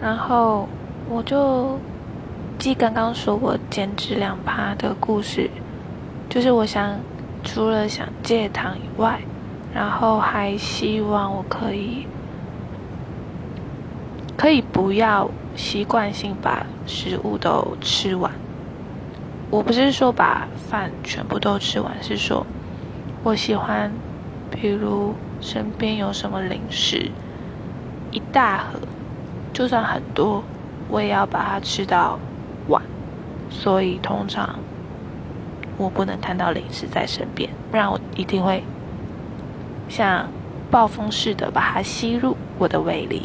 然后我就记刚刚说我减脂两趴的故事，就是我想除了想戒糖以外，然后还希望我可以可以不要习惯性把食物都吃完。我不是说把饭全部都吃完，是说我喜欢，比如身边有什么零食，一大盒，就算很多，我也要把它吃到完。所以通常我不能看到零食在身边，不然我一定会像暴风似的把它吸入我的胃里。